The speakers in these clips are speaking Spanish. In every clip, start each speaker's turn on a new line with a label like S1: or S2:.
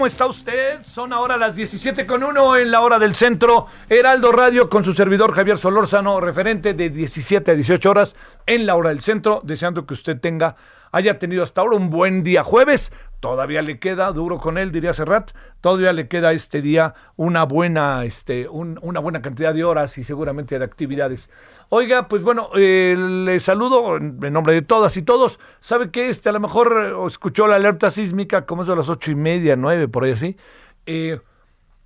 S1: ¿Cómo está usted? Son ahora las 17 con 1 en la hora del centro. Heraldo Radio con su servidor Javier Solórzano, referente de 17 a 18 horas en la hora del centro, deseando que usted tenga, haya tenido hasta ahora un buen día jueves. Todavía le queda, duro con él, diría Serrat, todavía le queda este día una buena, este, un- una buena cantidad de horas y seguramente de actividades. Oiga, pues bueno, eh, le saludo en nombre de todas y todos. ¿Sabe qué? Este, a lo mejor eh, escuchó la alerta sísmica, como es de las ocho y media, nueve, por ahí así. Eh,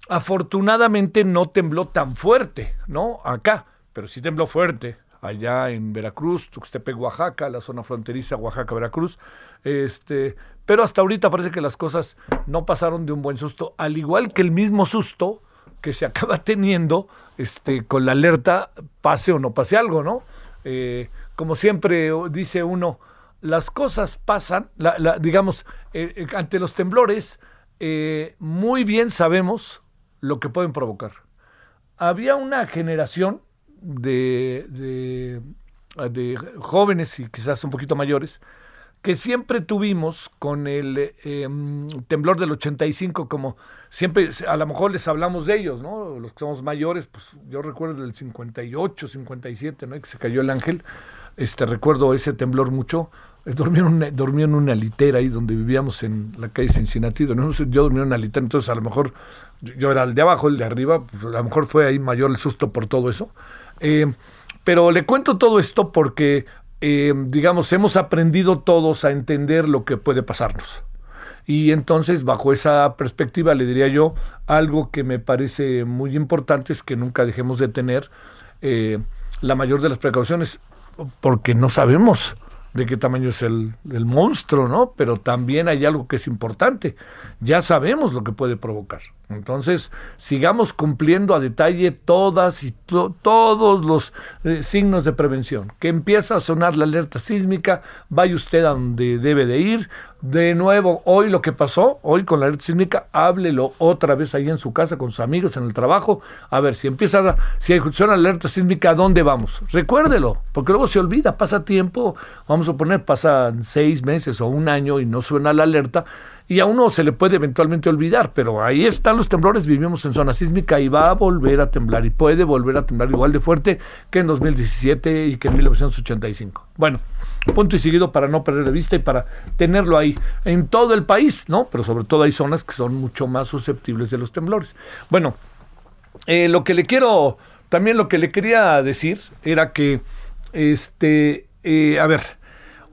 S1: afortunadamente no tembló tan fuerte, ¿no? Acá, pero sí tembló fuerte allá en Veracruz, Tuxtepec, Oaxaca, la zona fronteriza Oaxaca-Veracruz. Este, pero hasta ahorita parece que las cosas no pasaron de un buen susto, al igual que el mismo susto que se acaba teniendo este, con la alerta, pase o no pase algo, ¿no? Eh, como siempre dice uno, las cosas pasan, digamos, eh, eh, ante los temblores, muy bien sabemos lo que pueden provocar. Había una generación de, de, de jóvenes y quizás un poquito mayores que siempre tuvimos con el eh, em, temblor del 85, como siempre, a lo mejor les hablamos de ellos, ¿no? Los que somos mayores, pues yo recuerdo del 58, 57, ¿no? Que se cayó el ángel, este, recuerdo ese temblor mucho. Dormí en, una, dormí en una litera ahí donde vivíamos en la calle Cincinnati. dormíamos- Yo dormí en una litera, entonces a lo mejor yo, yo era el de abajo, el de arriba, pues a lo mejor fue ahí mayor el susto por todo eso. Eh, pero le cuento todo esto porque, eh, digamos, hemos aprendido todos a entender lo que puede pasarnos. Y entonces, bajo esa perspectiva, le diría yo, algo que me parece muy importante es que nunca dejemos de tener eh, la mayor de las precauciones, porque no sabemos de qué tamaño es el, el monstruo, ¿no? Pero también hay algo que es importante. Ya sabemos lo que puede provocar. Entonces, sigamos cumpliendo a detalle todas y to- todos los eh, signos de prevención. Que empieza a sonar la alerta sísmica, vaya usted a donde debe de ir. De nuevo, hoy lo que pasó, hoy con la alerta sísmica, háblelo otra vez ahí en su casa con sus amigos, en el trabajo. A ver, si empieza, a- si suena la alerta sísmica, ¿a dónde vamos? Recuérdelo, porque luego se olvida, pasa tiempo, vamos a poner, pasan seis meses o un año y no suena la alerta y a uno se le puede eventualmente olvidar, pero ahí están los temblores, vivimos en zona sísmica y va a volver a temblar y puede volver a temblar igual de fuerte que en 2017 y que en 1985. Bueno, punto y seguido para no perder de vista y para tenerlo ahí en todo el país, ¿no? Pero sobre todo hay zonas que son mucho más susceptibles de los temblores. Bueno, eh, lo que le quiero, también lo que le quería decir era que, este, eh, a ver,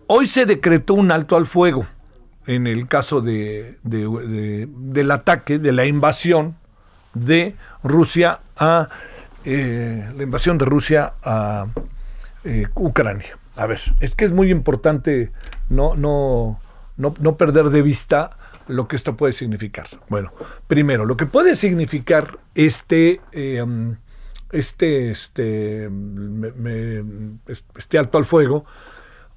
S1: hoy se decretó un alto al fuego en el caso de, de- de- del ataque, de la invasión de Rusia a eh, la invasión de Rusia a eh, Ucrania. A ver, es que es muy importante no, no, no, no perder de vista lo que esto puede significar. Bueno, primero, lo que puede significar este, eh, um, este, este, este alto al fuego.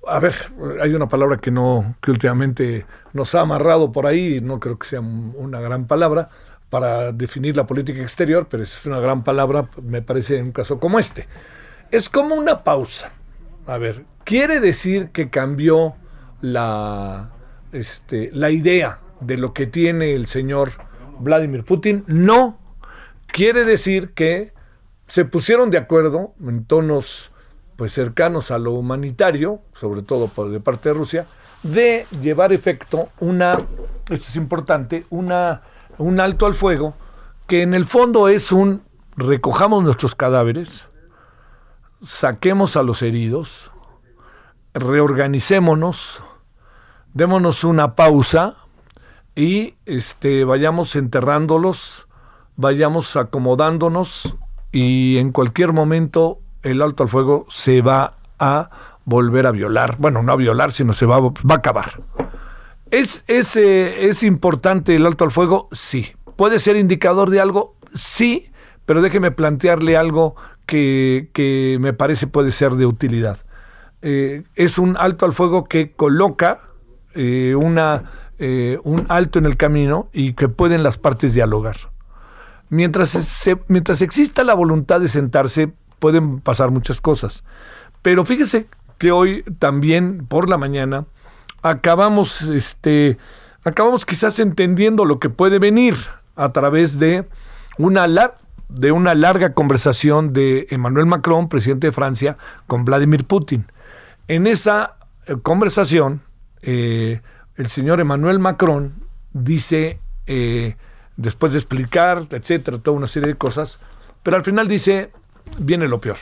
S1: A ver, hay una palabra que no, que últimamente nos ha amarrado por ahí, no creo que sea una gran palabra para definir la política exterior, pero es una gran palabra, me parece, en un caso como este. Es como una pausa. A ver, quiere decir que cambió la, este, la idea de lo que tiene el señor Vladimir Putin, no quiere decir que se pusieron de acuerdo en tonos pues cercanos a lo humanitario, sobre todo por, de parte de Rusia, de llevar efecto una, esto es importante, una, un alto al fuego, que en el fondo es un recojamos nuestros cadáveres, saquemos a los heridos, reorganicémonos, démonos una pausa, y este, vayamos enterrándolos, vayamos acomodándonos y en cualquier momento el alto al fuego se va a volver a violar. Bueno, no a violar, sino se va, a acabar. ¿Es, es, ¿Es importante el alto al fuego? Sí. ¿Puede ser indicador de algo? Sí, pero déjeme plantearle algo que, que me parece puede ser de utilidad. Eh, es un alto al fuego que coloca eh, una eh, un alto en el camino y que pueden las partes dialogar. Mientras, mientras exista la voluntad de sentarse, pueden pasar muchas cosas. Pero fíjese que hoy también por la mañana acabamos, este, acabamos quizás entendiendo lo que puede venir a través de una, de una larga conversación de Emmanuel Macron, presidente de Francia, con Vladimir Putin. En esa eh, conversación, eh, el señor Emmanuel Macron dice, eh, después de explicar, etcétera, toda una serie de cosas, pero al final dice, viene lo peor.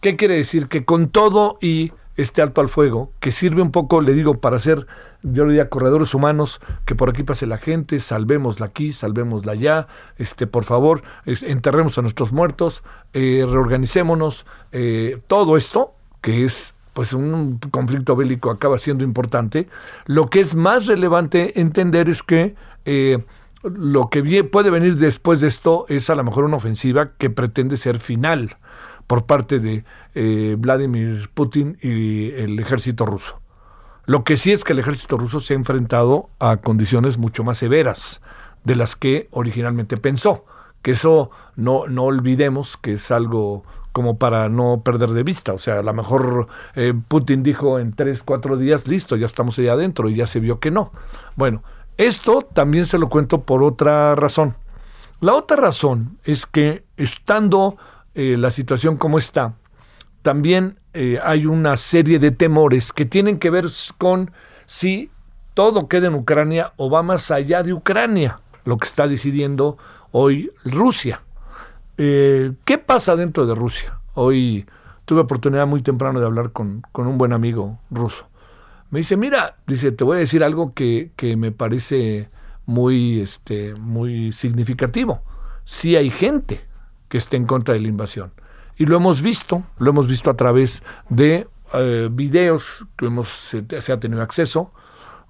S1: ¿Qué quiere decir? Que con todo y este alto al fuego, que sirve un poco, le digo, para hacer, yo le diría, corredores humanos, que por aquí pase la gente, salvémosla aquí, salvémosla allá, este, por favor, enterremos a nuestros muertos, eh, reorganicémonos, eh, todo esto, que es pues un conflicto bélico acaba siendo importante. Lo que es más relevante entender es que eh, lo que puede venir después de esto es a lo mejor una ofensiva que pretende ser final por parte de eh, Vladimir Putin y el ejército ruso. Lo que sí es que el ejército ruso se ha enfrentado a condiciones mucho más severas de las que originalmente pensó. Que eso no, no olvidemos que es algo como para no perder de vista. O sea, a lo mejor eh, Putin dijo en tres, cuatro días, listo, ya estamos allá adentro y ya se vio que no. Bueno, esto también se lo cuento por otra razón. La otra razón es que estando eh, la situación como está, también eh, hay una serie de temores que tienen que ver con si todo queda en Ucrania o va más allá de Ucrania, lo que está decidiendo hoy Rusia. Eh, ¿Qué pasa dentro de Rusia? Hoy tuve oportunidad muy temprano de hablar con, un buen amigo ruso. Me dice, mira, dice, te voy a decir algo que, me parece muy, este, muy significativo. Sí hay gente que esté en contra de la invasión. Y lo hemos visto, lo hemos visto a través de eh, videos que hemos, se ha tenido acceso,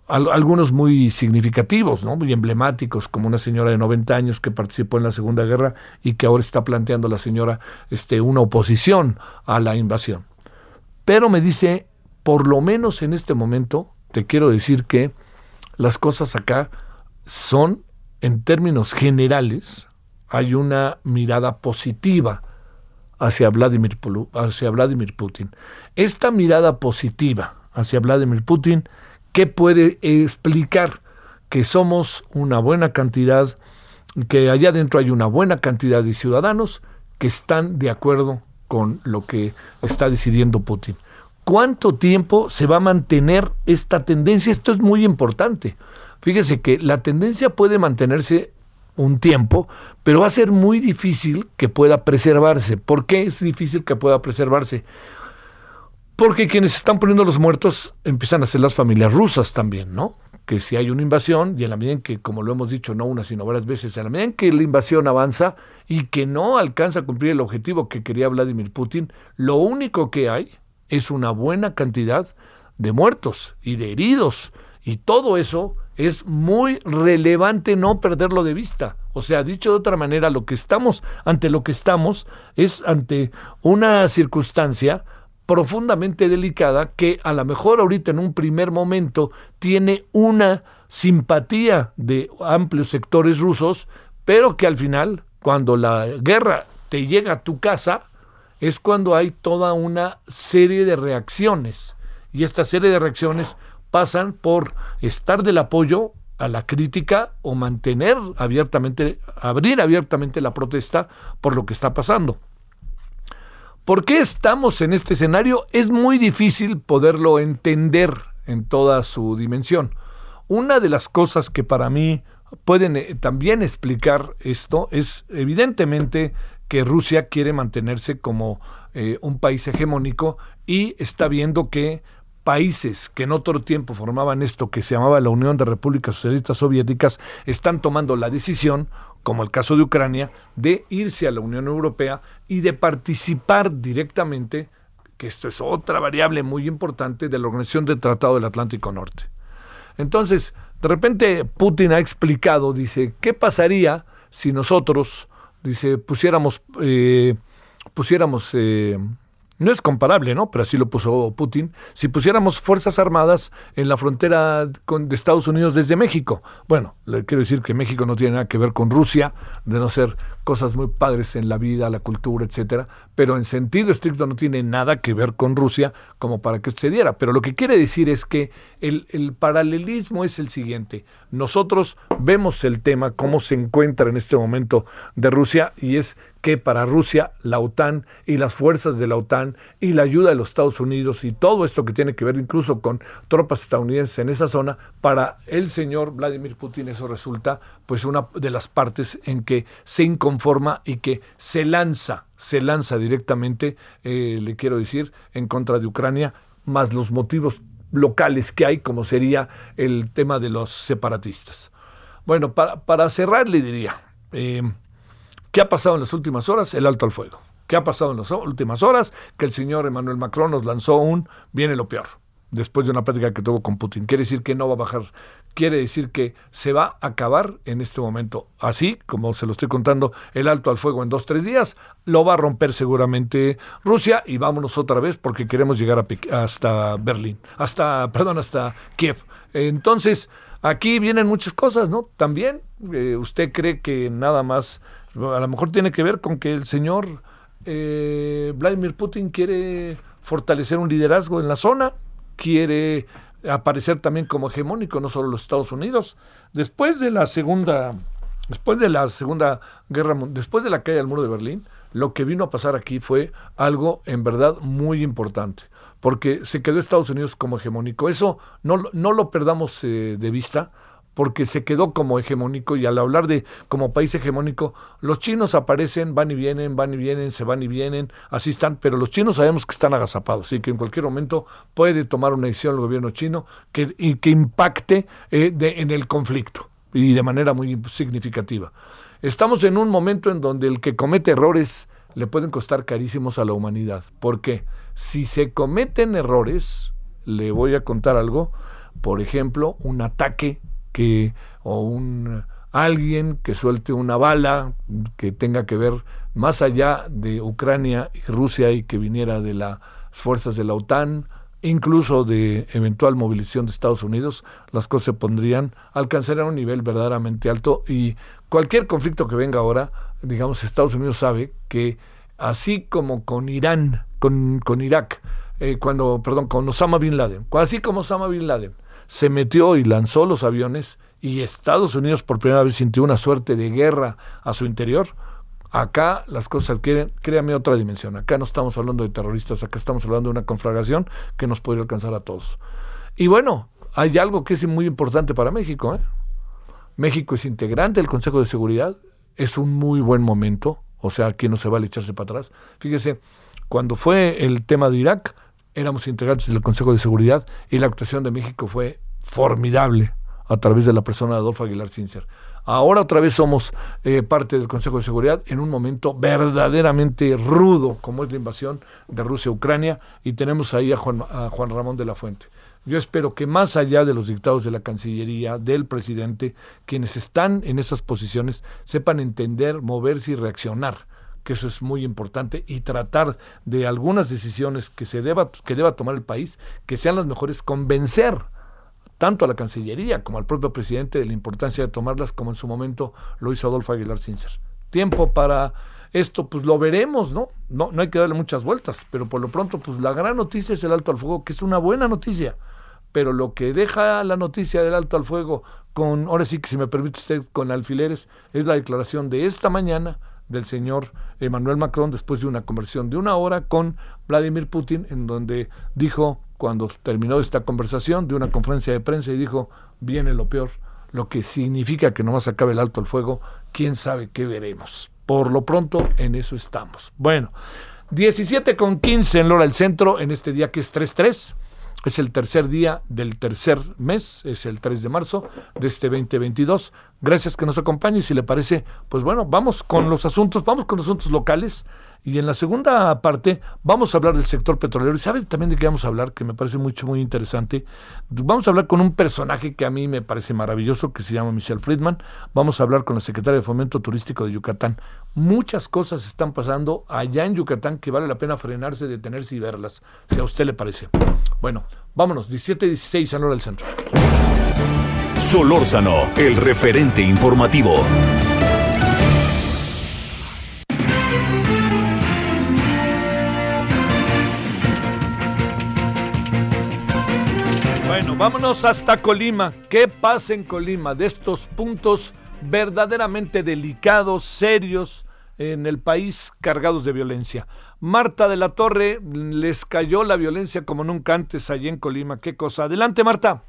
S1: algunos muy significativos, ¿no? muy emblemáticos, como una señora de 90 años que participó en la Segunda Guerra y que ahora está planteando la señora este, una oposición a la invasión. Pero me dice, por lo menos en este momento, te quiero decir que las cosas acá son, en términos generales, hay una mirada positiva hacia Vladimir, hacia Vladimir Putin. Esta mirada positiva hacia Vladimir Putin ¿Qué puede explicar que somos una buena cantidad, que allá adentro hay una buena cantidad de ciudadanos que están de acuerdo con lo que está decidiendo Putin? ¿Cuánto tiempo se va a mantener esta tendencia? Esto es muy importante. Fíjese que la tendencia puede mantenerse un tiempo, pero va a ser muy difícil que pueda preservarse. ¿Por qué es difícil que pueda preservarse? Porque quienes están poniendo los muertos empiezan a ser las familias rusas también, ¿no? que si hay una invasión, y en la medida en que, como lo hemos dicho no una sino varias veces, en la medida en que la invasión avanza y que no alcanza a cumplir el objetivo que quería Vladimir Putin, lo único que hay es una buena cantidad de muertos y de heridos. Y todo eso es muy relevante no perderlo de vista. O sea, dicho de otra manera, lo que estamos, ante lo que estamos, es ante una circunstancia profundamente delicada que a lo mejor ahorita en un primer momento tiene una simpatía de amplios sectores rusos, pero que al final, cuando la guerra te llega a tu casa, es cuando hay toda una serie de reacciones. Y esta serie de reacciones pasan por estar del apoyo a la crítica o mantener abiertamente, abrir abiertamente la protesta por lo que está pasando. ¿Por qué estamos en este escenario? Es muy difícil poderlo entender en toda su dimensión. Una de las cosas que para mí pueden eh, también explicar esto es evidentemente que Rusia quiere mantenerse como eh, un país hegemónico y está viendo que países que en otro tiempo formaban esto que se llamaba la Unión de Repúblicas Socialistas Soviéticas están tomando la decisión como el caso de Ucrania, de irse a la Unión Europea y de participar directamente, que esto es otra variable muy importante de la Organización del Tratado del Atlántico Norte. Entonces, de repente Putin ha explicado, dice, ¿qué pasaría si nosotros, dice, pusiéramos, eh, pusiéramos eh, no es comparable, ¿no? Pero así lo puso Putin. Si pusiéramos fuerzas armadas en la frontera de Estados Unidos desde México. Bueno, le quiero decir que México no tiene nada que ver con Rusia, de no ser cosas muy padres en la vida, la cultura, etcétera, pero en sentido estricto no tiene nada que ver con Rusia como para que sucediera. Pero lo que quiere decir es que el, el paralelismo es el siguiente. Nosotros vemos el tema, cómo se encuentra en este momento de Rusia, y es que para Rusia la OTAN y las fuerzas de la OTAN y la ayuda de los Estados Unidos y todo esto que tiene que ver incluso con tropas estadounidenses en esa zona, para el señor Vladimir Putin eso resulta pues una de las partes en que se inconforma y que se lanza, se lanza directamente, eh, le quiero decir, en contra de Ucrania, más los motivos locales que hay, como sería el tema de los separatistas. Bueno, para, para cerrar le diría, eh, ¿Qué ha pasado en las últimas horas? El alto al fuego. ¿Qué ha pasado en las últimas horas? Que el señor Emmanuel Macron nos lanzó un viene lo peor, después de una plática que tuvo con Putin. Quiere decir que no va a bajar, quiere decir que se va a acabar en este momento. Así, como se lo estoy contando, el alto al fuego en dos, tres días, lo va a romper seguramente Rusia y vámonos otra vez porque queremos llegar hasta Berlín, hasta, perdón, hasta Kiev. Entonces, aquí vienen muchas cosas, ¿no? También, eh, ¿usted cree que nada más a lo mejor tiene que ver con que el señor eh, Vladimir Putin quiere fortalecer un liderazgo en la zona, quiere aparecer también como hegemónico, no solo los Estados Unidos. Después de la segunda, después de la segunda guerra, después de la caída del muro de Berlín, lo que vino a pasar aquí fue algo en verdad muy importante, porque se quedó Estados Unidos como hegemónico. Eso no, no lo perdamos eh, de vista porque se quedó como hegemónico y al hablar de como país hegemónico, los chinos aparecen, van y vienen, van y vienen, se van y vienen, así están, pero los chinos sabemos que están agazapados y que en cualquier momento puede tomar una decisión el gobierno chino que, y que impacte eh, en el conflicto y de manera muy significativa. Estamos en un momento en donde el que comete errores le pueden costar carísimos a la humanidad, porque si se cometen errores, le voy a contar algo, por ejemplo, un ataque que o un alguien que suelte una bala que tenga que ver más allá de Ucrania y Rusia y que viniera de las fuerzas de la OTAN, incluso de eventual movilización de Estados Unidos, las cosas se pondrían, alcanzarían un nivel verdaderamente alto. Y cualquier conflicto que venga ahora, digamos, Estados Unidos sabe que así como con Irán, con, con Irak, eh, cuando, perdón, con Osama Bin Laden, así como Osama Bin Laden, se metió y lanzó los aviones y Estados Unidos por primera vez sintió una suerte de guerra a su interior, acá las cosas adquieren, créame, otra dimensión. Acá no estamos hablando de terroristas, acá estamos hablando de una conflagración que nos podría alcanzar a todos. Y bueno, hay algo que es muy importante para México. ¿eh? México es integrante del Consejo de Seguridad, es un muy buen momento, o sea, aquí no se vale echarse para atrás. Fíjese, cuando fue el tema de Irak, éramos integrantes del Consejo de Seguridad y la actuación de México fue formidable. a través de la persona de Adolfo Aguilar Cincer. Ahora otra vez somos eh, parte del Consejo de Seguridad en un momento verdaderamente rudo, como es la invasión de Rusia a Ucrania, y tenemos ahí a Juan, a Juan Ramón de la Fuente. Yo espero que más allá de los dictados de la Cancillería, del presidente, quienes están en esas posiciones sepan entender, moverse y reaccionar que eso es muy importante, y tratar de algunas decisiones que se deba, que deba tomar el país, que sean las mejores, convencer tanto a la Cancillería como al propio presidente de la importancia de tomarlas, como en su momento lo hizo Adolfo Aguilar Cincer. Tiempo para esto, pues lo veremos, ¿no? ¿no? No hay que darle muchas vueltas, pero por lo pronto, pues la gran noticia es el alto al fuego, que es una buena noticia. Pero lo que deja la noticia del alto al fuego con, ahora sí que si me permite usted, con alfileres, es la declaración de esta mañana del señor Emmanuel Macron después de una conversación de una hora con Vladimir Putin, en donde dijo, cuando terminó esta conversación, de una conferencia de prensa y dijo, viene lo peor, lo que significa que no más acabe el alto el fuego, quién sabe qué veremos. Por lo pronto, en eso estamos. Bueno, 17 con 15 en Lora del Centro, en este día que es 3-3. Es el tercer día del tercer mes, es el 3 de marzo de este 2022. Gracias que nos acompañe y si le parece, pues bueno, vamos con los asuntos, vamos con los asuntos locales. Y en la segunda parte vamos a hablar del sector petrolero. ¿Y sabes también de qué vamos a hablar? Que me parece mucho, muy interesante. Vamos a hablar con un personaje que a mí me parece maravilloso, que se llama Michelle Friedman. Vamos a hablar con la secretaria de Fomento Turístico de Yucatán. Muchas cosas están pasando allá en Yucatán que vale la pena frenarse, detenerse y verlas, si a usted le parece. Bueno, vámonos, 17-16 a hora del centro.
S2: Solórzano, el referente informativo.
S1: Bueno, vámonos hasta Colima. ¿Qué pasa en Colima de estos puntos verdaderamente delicados, serios en el país, cargados de violencia? Marta de la Torre, les cayó la violencia como nunca antes allí en Colima. ¿Qué cosa? Adelante, Marta.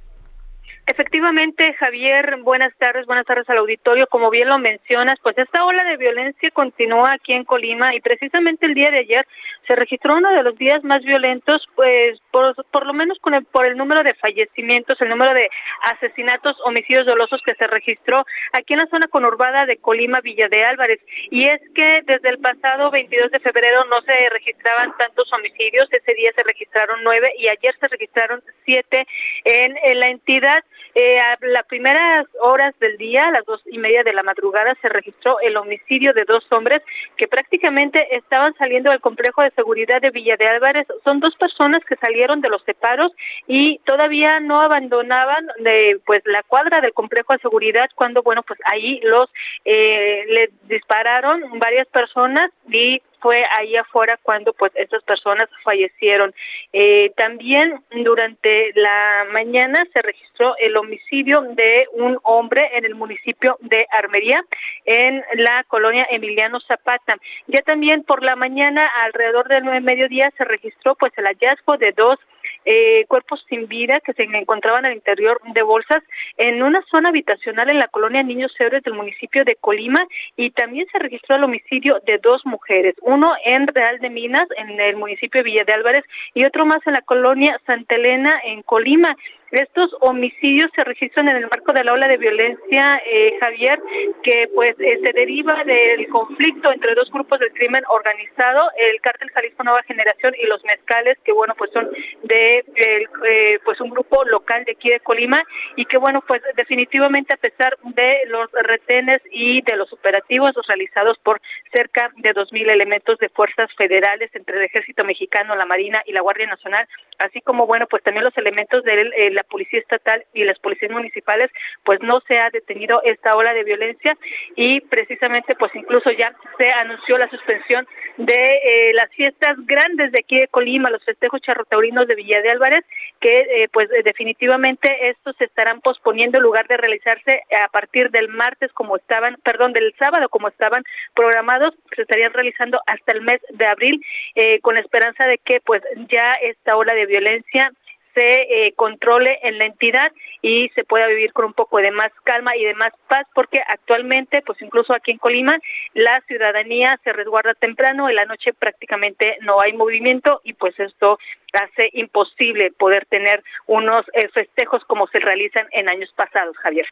S3: Efectivamente, Javier, buenas tardes, buenas tardes al auditorio. Como bien lo mencionas, pues esta ola de violencia continúa aquí en Colima y precisamente el día de ayer se registró uno de los días más violentos, pues por, por lo menos con el, por el número de fallecimientos, el número de asesinatos, homicidios dolosos que se registró aquí en la zona conurbada de Colima, Villa de Álvarez. Y es que desde el pasado 22 de febrero no se registraban tantos homicidios, ese día se registraron nueve y ayer se registraron siete en, en la entidad. Eh, a las primeras horas del día, a las dos y media de la madrugada, se registró el homicidio de dos hombres que prácticamente estaban saliendo del complejo de seguridad de Villa de Álvarez. Son dos personas que salieron de los separos y todavía no abandonaban de, pues la cuadra del complejo de seguridad cuando, bueno, pues ahí los eh, le dispararon varias personas y fue ahí afuera cuando pues estas personas fallecieron. Eh, también durante la mañana se registró el homicidio de un hombre en el municipio de Armería, en la colonia Emiliano Zapata. Ya también por la mañana, alrededor del mediodía, se registró pues el hallazgo de dos eh, cuerpos sin vida que se encontraban al interior de bolsas en una zona habitacional en la colonia Niños Héroes del municipio de Colima y también se registró el homicidio de dos mujeres, uno en Real de Minas, en el municipio de Villa de Álvarez, y otro más en la colonia Santa Elena, en Colima. Estos homicidios se registran en el marco de la ola de violencia, eh, Javier, que pues eh, se deriva del conflicto entre dos grupos del crimen organizado, el cártel Jalisco Nueva Generación y los mezcales, que bueno pues son de eh, pues un grupo local de aquí de Colima y que bueno pues definitivamente a pesar de los retenes y de los operativos realizados por cerca de dos mil elementos de fuerzas federales entre el Ejército Mexicano, la Marina y la Guardia Nacional, así como bueno pues también los elementos del la policía estatal y las policías municipales, pues no se ha detenido esta ola de violencia y precisamente pues incluso ya se anunció la suspensión de eh, las fiestas grandes de aquí de Colima, los festejos charrotaurinos de Villa de Álvarez, que eh, pues eh, definitivamente estos se estarán posponiendo en lugar de realizarse a partir del martes como estaban, perdón, del sábado como estaban programados, se estarían realizando hasta el mes de abril con la esperanza de que pues ya esta ola de violencia se eh, controle en la entidad y se pueda vivir con un poco de más calma y de más paz, porque actualmente, pues incluso aquí en Colima, la ciudadanía se resguarda temprano, en la noche prácticamente no hay movimiento y pues esto hace imposible poder tener unos eh, festejos como se realizan en años pasados, Javier.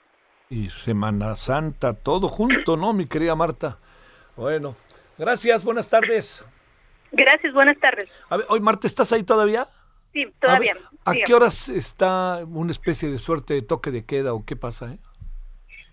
S1: Y Semana Santa, todo junto, ¿no, mi querida Marta? Bueno, gracias, buenas tardes.
S3: Gracias, buenas tardes.
S1: A ver, hoy Marta, ¿estás ahí todavía?
S3: Sí, todavía.
S1: ¿A, qué horas está una especie de suerte de toque de queda o qué pasa? Eh?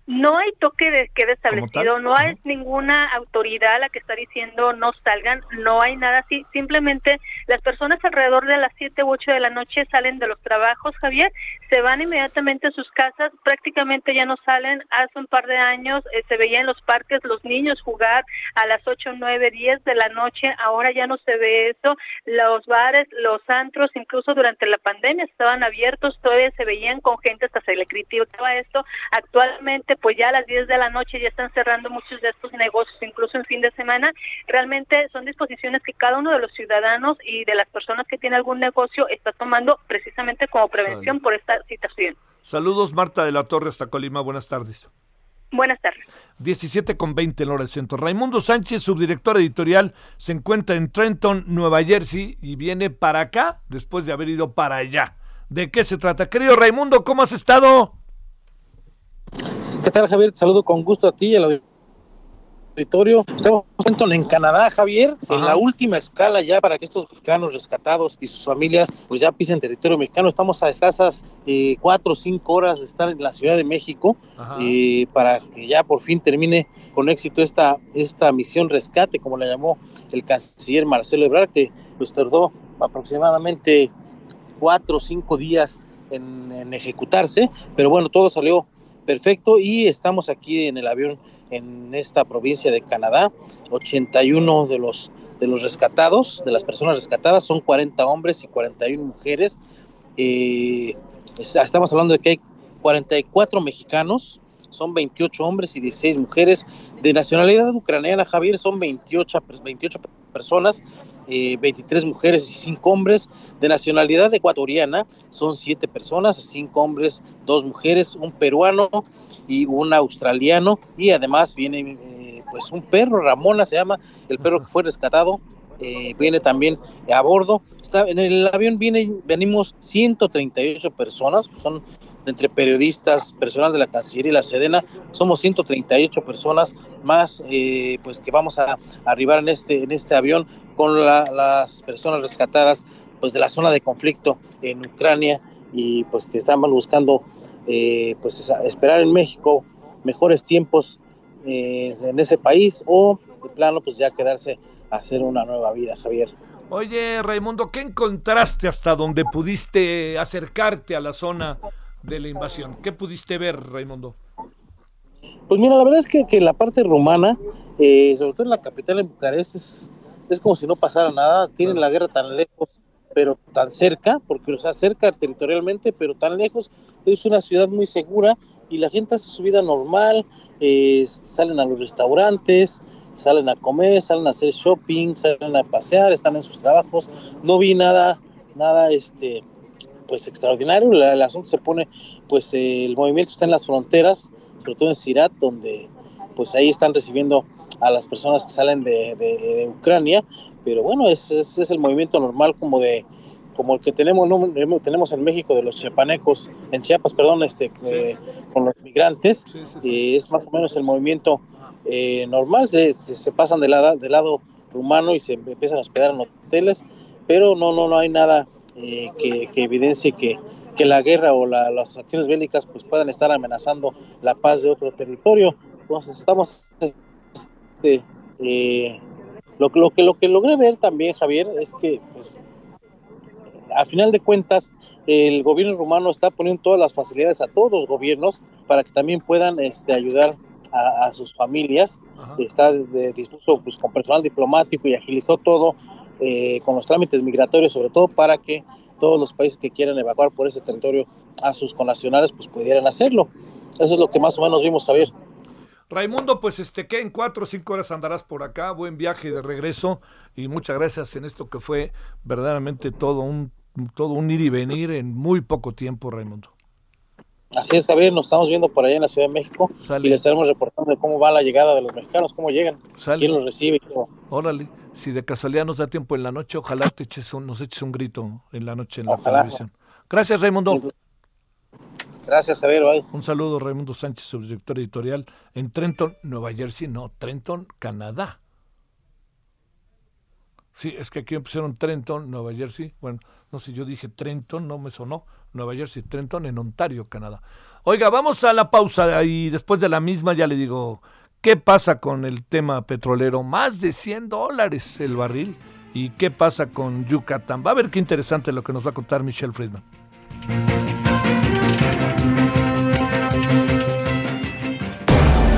S3: No hay toque de queda establecido, no hay ninguna autoridad la que está diciendo no salgan, no hay nada así, simplemente las personas alrededor de las 7 u 8 de la noche salen de los trabajos, Javier, se van inmediatamente a sus casas, prácticamente ya no salen, hace un par de años eh, se veía en los parques los niños jugar a las 8, 9, 10 de la noche, ahora ya no se ve eso, los bares, los antros, incluso durante la pandemia estaban abiertos, todavía se veían con gente, hasta se le criticaba esto, actualmente pues ya a las 10 de la noche ya están cerrando muchos de estos negocios, incluso en fin de semana. Realmente son disposiciones que cada uno de los ciudadanos y de las personas que tienen algún negocio está tomando precisamente como prevención por esta situación.
S1: Saludos, Marta de la Torre hasta Colima. Buenas tardes.
S3: Buenas tardes.
S1: 17 con 20 en hora del centro. Raimundo Sánchez, subdirector editorial, se encuentra en Trenton, Nueva Jersey y viene para acá después de haber ido para allá. ¿De qué se trata? Querido Raimundo, ¿cómo has estado?
S4: ¿Qué tal, Javier? Te saludo con gusto a ti y al auditorio. Estamos en Canadá, Javier, en la última escala ya para que estos mexicanos rescatados y sus familias pues ya pisen territorio mexicano. Estamos a escasas eh, cuatro o cinco horas de estar en la Ciudad de México eh, para que ya por fin termine con éxito esta, esta misión rescate, como la llamó el canciller Marcelo Ebrard, que pues tardó aproximadamente cuatro o cinco días en, en ejecutarse, pero bueno, todo salió Perfecto, y estamos aquí en el avión en esta provincia de Canadá. 81 de los, de los rescatados, de las personas rescatadas, son 40 hombres y 41 mujeres. Eh, estamos hablando de que hay 44 mexicanos, son 28 hombres y 16 mujeres. De nacionalidad ucraniana, Javier, son 28, 28 personas 23 eh, mujeres y 5 hombres. De nacionalidad ecuatoriana son 7 personas, 5 hombres, 2 mujeres, un peruano y un australiano. Y además viene eh, pues un perro, Ramona se llama, el perro que fue rescatado. Eh, viene también a bordo. Está, en el avión viene, venimos 138 personas, son entre periodistas, personal de la Cancillería y la Sedena, somos 138 personas más, eh, pues que vamos a, arribar en este, en este avión con las personas rescatadas, pues de la zona de conflicto en Ucrania y pues que estamos buscando, eh, pues esperar en México mejores tiempos eh, en ese país o de plano, pues ya quedarse a hacer una nueva vida, Javier.
S1: Oye, Raimundo, ¿qué encontraste hasta donde pudiste acercarte a la zona de la invasión. ¿Qué pudiste ver, Raimundo?
S4: Pues mira, la verdad es que, que la parte rumana, eh, sobre todo en la capital, en Bucarest, es, es como si no pasara nada. Tienen la guerra tan lejos, pero tan cerca, porque o sea, cerca territorialmente, pero tan lejos. Es una ciudad muy segura y la gente hace su vida normal, eh, salen a los restaurantes, salen a comer, salen a hacer shopping, salen a pasear, están en sus trabajos. No vi nada, nada, este, pues extraordinario. el asunto se pone, pues el movimiento está en las fronteras, sobre todo en Sirat, donde pues ahí están recibiendo a las personas que salen de, Ucrania, pero bueno, ese es, el movimiento normal como de como el que tenemos no, tenemos en México de los chiapanecos, en Chiapas, perdón, este eh, con los migrantes, y es más o menos el movimiento eh, normal, se, se, pasan del lado, del lado rumano y se empiezan a hospedar en hoteles, pero no, no, no hay nada eh, que, evidencie que, que, la guerra o las acciones bélicas pues puedan estar amenazando la paz de otro territorio. Entonces estamos este, eh, lo, lo, que lo que logré ver también Javier es que pues a final de cuentas el gobierno rumano está poniendo todas las facilidades a todos los gobiernos para que también puedan este, ayudar a, sus familias. Está dispuesto pues, con personal diplomático y agilizó todo eh, con los trámites migratorios, sobre todo para que todos los países que quieran evacuar por ese territorio a sus connacionales, pues pudieran hacerlo. Eso es lo que más o menos vimos, Javier.
S1: Raimundo, pues este que en cuatro o cinco horas andarás por acá, buen viaje de regreso y muchas gracias en esto que fue verdaderamente todo un todo un ir y venir en muy poco tiempo, Raimundo.
S4: Así es, Javier, nos estamos viendo por allá en la Ciudad de México y les estaremos reportando de cómo va la llegada de los mexicanos, cómo llegan, quién los recibe.
S1: Órale, si de casualidad nos da tiempo en la noche, ojalá te eches nos eches un grito en la noche en la televisión. Gracias, Raimundo.
S4: Gracias, Javier.
S1: Un saludo, Raimundo Sánchez, subdirector editorial en Trenton, Nueva Jersey, no, Trenton, Canadá. Sí, es que aquí pusieron Trenton, Nueva Jersey. Bueno, no sé, yo dije Trenton, no me sonó. Nueva Jersey, Trenton, en Ontario, Canadá. Oiga, vamos a la pausa y después de la misma ya le digo, ¿qué pasa con el tema petrolero? Más de 100 dólares el barril. ¿Y qué pasa con Yucatán? Va a ver qué interesante lo que nos va a contar Michelle Friedman.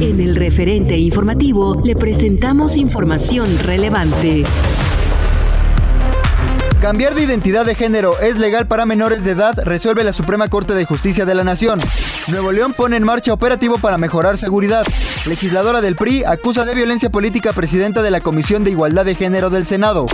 S5: En el referente informativo le presentamos información relevante.
S6: Cambiar de identidad de género es legal para menores de edad, resuelve la Suprema Corte de Justicia de la Nación. Nuevo León pone en marcha operativo para mejorar seguridad. Legisladora del PRI acusa de violencia política presidenta de la Comisión de Igualdad de Género del Senado.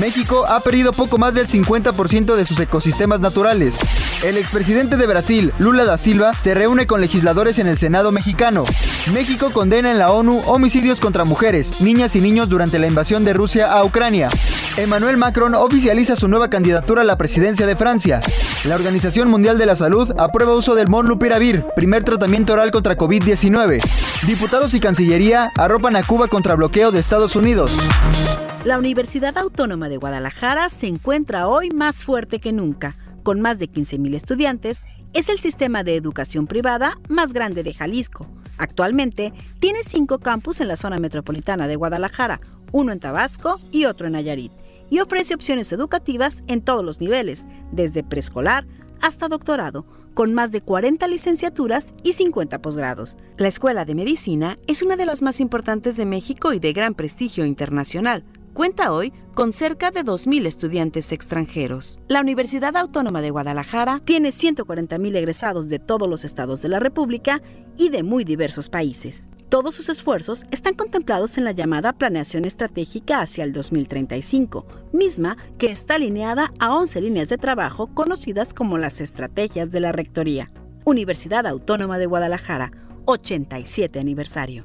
S6: México ha perdido poco más del 50% de sus ecosistemas naturales. El expresidente de Brasil, Lula da Silva, se reúne con legisladores en el Senado mexicano. México condena en la ONU homicidios contra mujeres, niñas y niños durante la invasión de Rusia a Ucrania. Emmanuel Macron oficializa su nueva candidatura a la presidencia de Francia. La Organización Mundial de la Salud aprueba uso del Primer tratamiento oral contra COVID-19. Diputados y Cancillería arropan a Cuba contra bloqueo de Estados Unidos.
S7: La Universidad Autónoma de Guadalajara se encuentra hoy más fuerte que nunca. Con más de 15.000 estudiantes, es el sistema de educación privada más grande de Jalisco. Actualmente tiene cinco campus en la zona metropolitana de Guadalajara, uno en Tabasco y otro en Nayarit y ofrece opciones educativas en todos los niveles, desde preescolar hasta doctorado, con más de 40 licenciaturas y 50 posgrados. La Escuela de Medicina es una de las más importantes de México y de gran prestigio internacional. Cuenta hoy con cerca de 2.000 estudiantes extranjeros. La Universidad Autónoma de Guadalajara tiene 140.000 egresados de todos los estados de la República y de muy diversos países. Todos sus esfuerzos están contemplados en la llamada Planeación Estratégica hacia el 2035, misma que está alineada a 11 líneas de trabajo conocidas como las estrategias de la Rectoría. Universidad Autónoma de Guadalajara, 87 aniversario.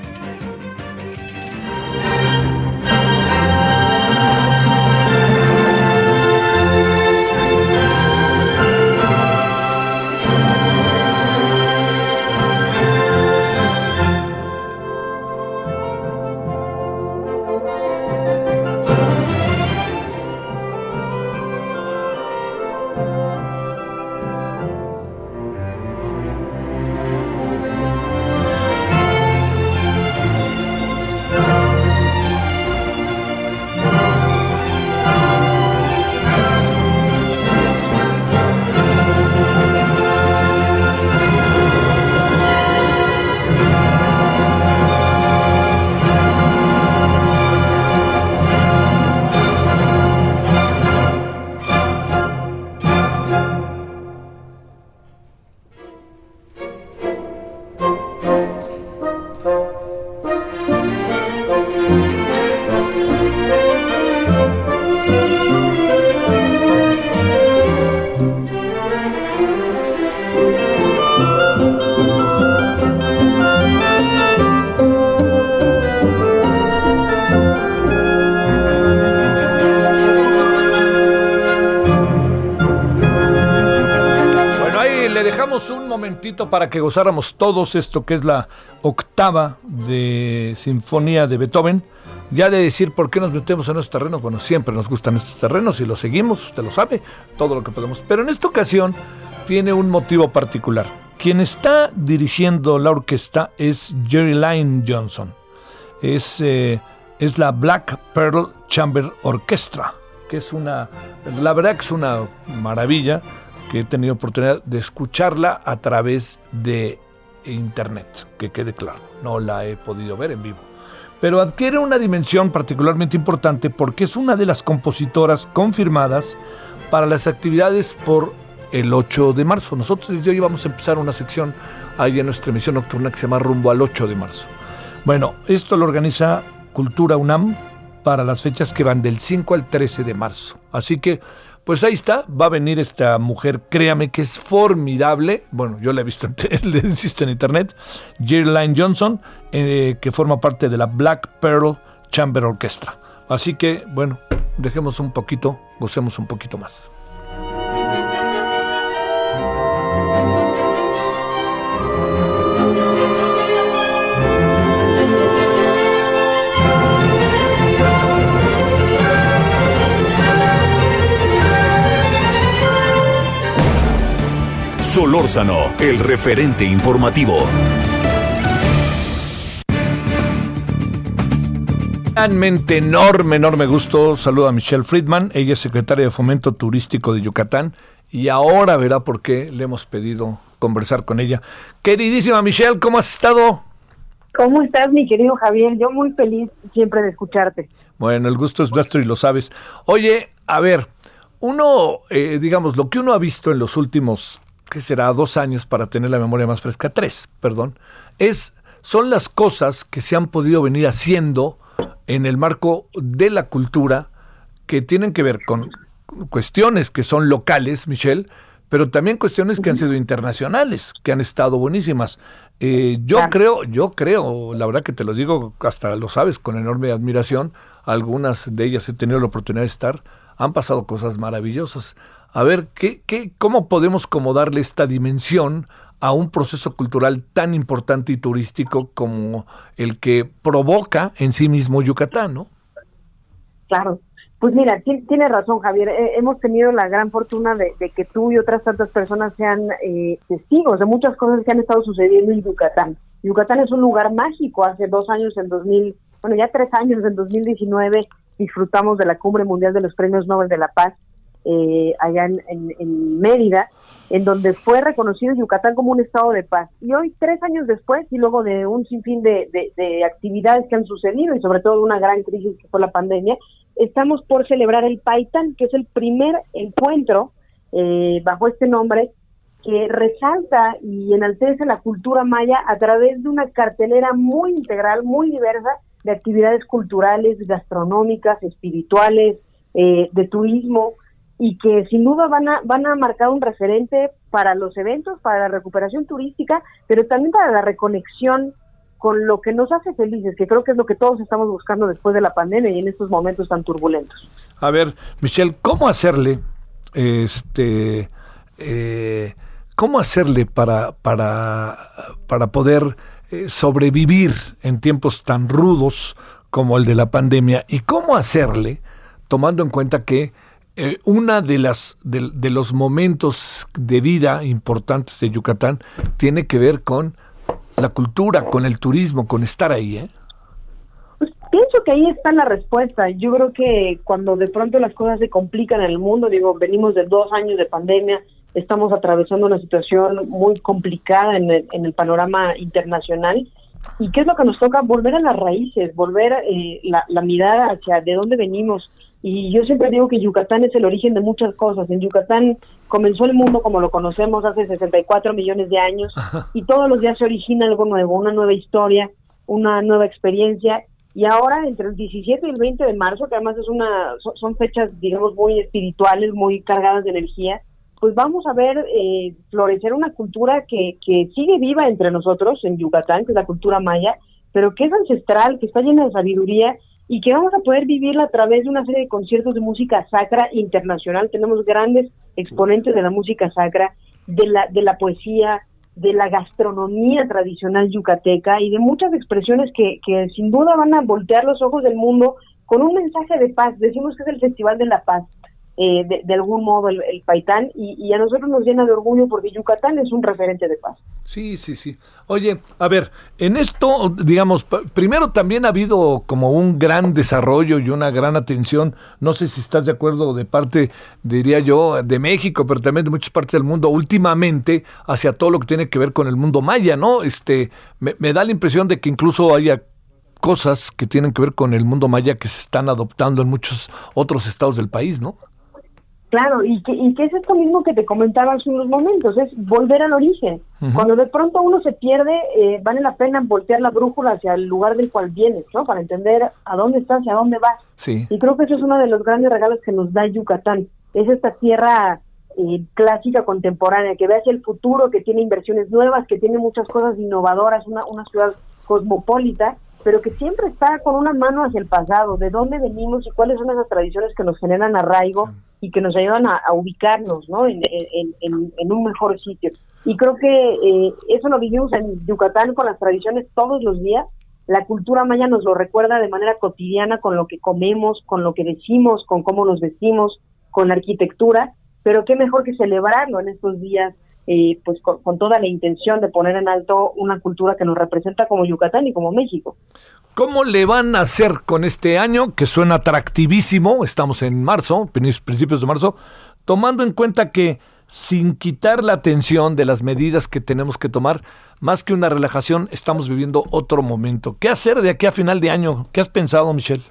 S1: Para que gozáramos todos esto que es la octava de Sinfonía de Beethoven. Ya de decir por qué nos metemos en estos terrenos, bueno, siempre nos gustan estos terrenos y los seguimos, usted lo sabe, todo lo que podemos. Pero en esta ocasión tiene un motivo particular. Quien está dirigiendo la orquesta es Jerry Lyne Johnson. Es, eh, es la Black Pearl Chamber Orchestra, que es una, la verdad que es una maravilla que he tenido oportunidad de escucharla a través de internet, que quede claro, no la he podido ver en vivo. Pero adquiere una dimensión particularmente importante porque es una de las compositoras confirmadas para las actividades por el 8 de marzo. Nosotros desde hoy vamos a empezar una sección ahí en nuestra emisión nocturna que se llama Rumbo al 8 de marzo. Bueno, esto lo organiza Cultura UNAM para las fechas que van del 5 al 13 de marzo. Así que pues ahí está, va a venir esta mujer, créame que es formidable. Bueno, yo la he visto, le insisto en internet. Jerry Johnson, eh, que forma parte de la Black Pearl Chamber Orchestra. Así que, bueno, dejemos un poquito, gocemos un poquito más.
S2: Solórzano, el referente informativo.
S1: Realmente enorme, enorme gusto. Saludo a Michelle Friedman, ella es secretaria de Fomento Turístico de Yucatán y ahora verá por qué le hemos pedido conversar con ella. Queridísima Michelle, ¿cómo has estado?
S8: ¿Cómo estás, mi querido Javier? Yo muy feliz siempre de escucharte.
S1: Bueno, el gusto es nuestro y lo sabes. Oye, a ver, uno, eh, digamos, lo que uno ha visto en los últimos que será dos años para tener la memoria más fresca, tres, perdón, es, son las cosas que se han podido venir haciendo en el marco de la cultura que tienen que ver con cuestiones que son locales, Michelle, pero también cuestiones que han sido internacionales, que han estado buenísimas. Eh, yo creo, yo creo, la verdad que te lo digo, hasta lo sabes, con enorme admiración, algunas de ellas he tenido la oportunidad de estar, han pasado cosas maravillosas a ver ¿qué, qué, cómo podemos como darle esta dimensión a un proceso cultural tan importante y turístico como el que provoca en sí mismo Yucatán, ¿no?
S8: Claro. Pues mira, tiene razón Javier. hemos tenido la gran fortuna de, que tú y otras tantas personas sean eh, testigos de muchas cosas que han estado sucediendo en Yucatán. Yucatán es un lugar mágico. Hace dos años, en 2000, bueno, ya tres años, en 2019, disfrutamos de la Cumbre Mundial de los Premios Nobel de la Paz eh, allá en, Mérida, en donde fue reconocido Yucatán como un estado de paz. Y hoy, tres años después, y luego de un sinfín de, actividades que han sucedido, y sobre todo de una gran crisis que fue la pandemia, estamos por celebrar el Paitán, que es el primer encuentro eh, bajo este nombre que resalta y enaltece la cultura maya a través de una cartelera muy integral, muy diversa de actividades culturales, gastronómicas, espirituales, eh, de turismo, y que sin duda van a, van a marcar un referente para los eventos, para la recuperación turística, pero también para la reconexión con lo que nos hace felices, que creo que es lo que todos estamos buscando después de la pandemia y en estos momentos tan turbulentos.
S1: A ver, Michelle, ¿cómo hacerle, este, eh, cómo hacerle para, para, para poder eh, sobrevivir en tiempos tan rudos como el de la pandemia y cómo hacerle, tomando en cuenta que eh, una de las de, los momentos de vida importantes de Yucatán tiene que ver con la cultura, con el turismo, con estar ahí, ¿eh?
S8: Pues pienso que ahí está la respuesta. Yo creo que cuando de pronto las cosas se complican en el mundo, digo, venimos de dos años de pandemia, estamos atravesando una situación muy complicada en el, panorama internacional. ¿Y qué es lo que nos toca? Volver a las raíces, volver eh, la, la mirada hacia de dónde venimos, y yo siempre digo que Yucatán es el origen de muchas cosas. En Yucatán comenzó el mundo como lo conocemos hace 64 millones de años y todos los días se origina algo nuevo, una nueva historia, una nueva experiencia. Y ahora, entre el 17 y el 20 de marzo, que además es una, son, fechas, digamos, muy espirituales, muy cargadas de energía, pues vamos a ver eh, florecer una cultura que, que sigue viva entre nosotros en Yucatán, que es la cultura maya, pero que es ancestral, que está llena de sabiduría y que vamos a poder vivirla a través de una serie de conciertos de música sacra internacional. Tenemos grandes exponentes de la música sacra de la, de la poesía, de la gastronomía tradicional yucateca y de muchas expresiones que, que sin duda van a voltear los ojos del mundo con un mensaje de paz. Decimos que es el Festival de la Paz. Eh, de, algún modo el, Paitán y, a nosotros nos llena de orgullo porque Yucatán es un referente de paz.
S1: Sí, sí, sí. Oye, a ver, en esto, digamos, primero también ha habido como un gran desarrollo y una gran atención, no sé si estás de acuerdo de parte, diría yo, de México, pero también de muchas partes del mundo últimamente hacia todo lo que tiene que ver con el mundo maya, ¿no? Este, me, me da la impresión de que incluso haya cosas que tienen que ver con el mundo maya que se están adoptando en muchos otros estados del país, ¿no?
S8: Claro, y que, y que es esto mismo que te comentaba hace unos momentos, es volver al origen. Cuando de pronto uno se pierde, eh, vale la pena voltear la brújula hacia el lugar del cual vienes, ¿no? Para entender a dónde estás y a dónde vas.
S1: Sí.
S8: Y creo que eso es uno de los grandes regalos que nos da Yucatán. Es esta tierra eh, clásica, contemporánea, que ve hacia el futuro, que tiene inversiones nuevas, que tiene muchas cosas innovadoras, una, una ciudad cosmopolita, pero que siempre está con una mano hacia el pasado, de dónde venimos y cuáles son esas tradiciones que nos generan arraigo y que nos ayudan a, ubicarnos ¿no? En, un mejor sitio. Y creo que eh, eso lo vivimos en Yucatán con las tradiciones todos los días. La cultura maya nos lo recuerda de manera cotidiana con lo que comemos, con lo que decimos, con cómo nos vestimos, con la arquitectura, pero qué mejor que celebrarlo en estos días eh, pues con, toda la intención de poner en alto una cultura que nos representa como Yucatán y como México.
S1: ¿Cómo le van a hacer con este año que suena atractivísimo? Estamos en marzo, principios de marzo, tomando en cuenta que sin quitar la atención de las medidas que tenemos que tomar, más que una relajación, estamos viviendo otro momento. ¿Qué hacer de aquí a final de año? ¿Qué has pensado, Michelle?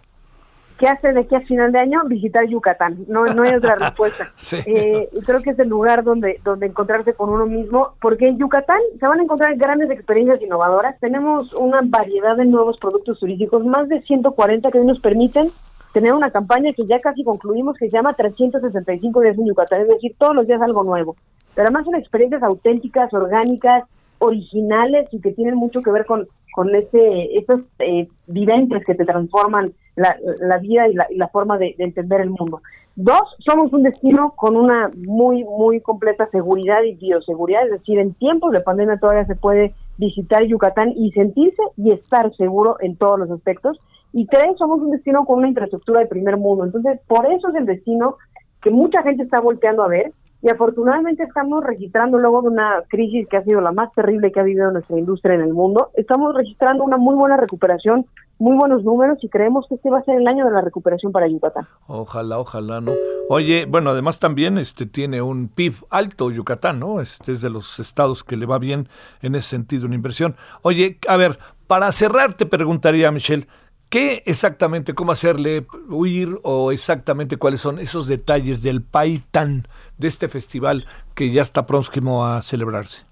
S8: ¿Qué hace de aquí a final de año? Visitar Yucatán. No, no hay otra respuesta. Eh, creo que es el lugar donde, donde encontrarse con uno mismo, porque en Yucatán se van a encontrar grandes experiencias innovadoras. Tenemos una variedad de nuevos productos turísticos, más de 140 que hoy nos permiten tener una campaña que ya casi concluimos que se llama 365 días en Yucatán, es decir, todos los días algo nuevo. Pero además son experiencias auténticas, orgánicas, originales y que tienen mucho que ver con, con ese, esos eh, viventes que te transforman la, la vida y la, la forma de, entender el mundo. Dos, somos un destino con una muy, muy completa seguridad y bioseguridad, es decir, en tiempos de pandemia todavía se puede visitar Yucatán y sentirse y estar seguro en todos los aspectos. Y tres, somos un destino con una infraestructura de primer mundo. Entonces, por eso es el destino que mucha gente está volteando a ver y afortunadamente estamos registrando luego de una crisis que ha sido la más terrible que ha vivido nuestra industria en el mundo, estamos registrando una muy buena recuperación, muy buenos números y creemos que este va a ser el año de la recuperación para Yucatán.
S1: Ojalá, ojalá, ¿no? Oye, bueno, además también este tiene un PIB alto Yucatán, ¿no? Este es de los estados que le va bien en ese sentido una inversión. Oye, a ver, para cerrar te preguntaría, Michelle, ¿Qué exactamente, cómo hacerle huir o exactamente cuáles son esos detalles del Paitán de este festival que ya está próximo a celebrarse?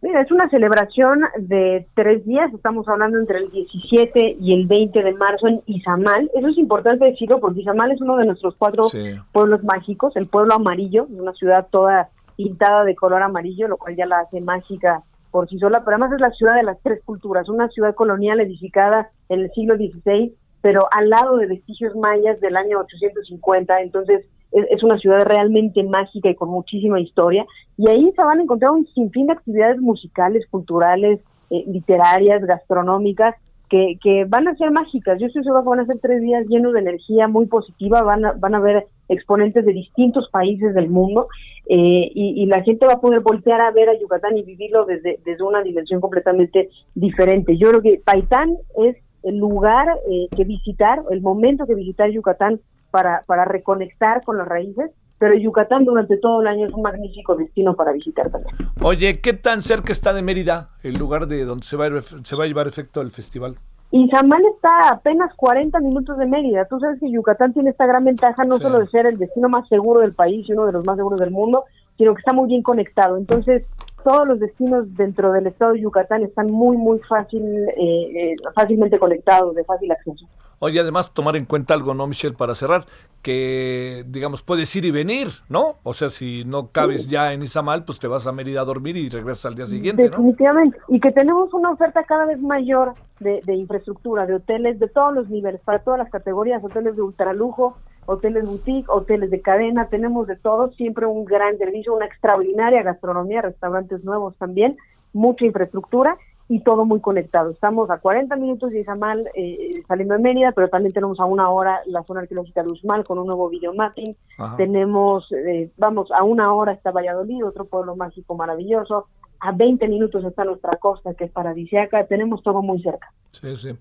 S8: Mira, es una celebración de tres días, estamos hablando entre el 17 y el 20 de marzo en Izamal. Eso es importante decirlo porque Izamal es uno de nuestros cuatro pueblos mágicos, el pueblo amarillo, una ciudad toda pintada de color amarillo, lo cual ya la hace mágica por sí sola, pero además es la ciudad de las tres culturas, una ciudad colonial edificada en el siglo XVI, pero al lado de vestigios mayas del año 850, entonces es, una ciudad realmente mágica y con muchísima historia, y ahí se van a encontrar un sinfín de actividades musicales, culturales, eh, literarias, gastronómicas, que, que van a ser mágicas. Yo estoy seguro que van a ser tres días llenos de energía muy positiva, van a, van a ver exponentes de distintos países del mundo eh, y, la gente va a poder voltear a ver a Yucatán y vivirlo desde, desde una dimensión completamente diferente. Yo creo que Paitán es el lugar eh, que visitar, el momento que visitar Yucatán para, para reconectar con las raíces pero Yucatán durante todo el año es un magnífico destino para visitar también.
S1: Oye, ¿qué tan cerca está de Mérida, el lugar de donde se va a, se va a llevar efecto el festival?
S8: Izamal está a apenas 40 minutos de Mérida. Tú sabes que Yucatán tiene esta gran ventaja no solo de ser el destino más seguro del país y uno de los más seguros del mundo, sino que está muy bien conectado. Entonces, todos los destinos dentro del estado de Yucatán están muy, muy fácil, eh, eh, fácilmente conectados, de fácil acceso.
S1: Oye, además tomar en cuenta algo, ¿no, Michelle? Para cerrar, que digamos puedes ir y venir, ¿no? O sea, si no cabes ya en Izamal, pues te vas a Mérida a dormir y regresas al día siguiente,
S8: Definitivamente. Y que tenemos una oferta cada vez mayor de, infraestructura, de hoteles de todos los niveles, para todas las categorías, hoteles de ultralujo, hoteles boutique, hoteles de cadena, tenemos de todo, siempre un gran servicio, una extraordinaria gastronomía, restaurantes nuevos también, mucha infraestructura y todo muy conectado. Estamos a 40 minutos de Izamal eh, saliendo de Mérida, pero también tenemos a una hora la zona arqueológica de Usmal con un nuevo videomapping. Tenemos, eh, vamos, a una hora está Valladolid, otro pueblo mágico maravilloso. A 20 minutos está nuestra costa, que es paradisiaca. Tenemos todo muy cerca.
S1: Sí, sí.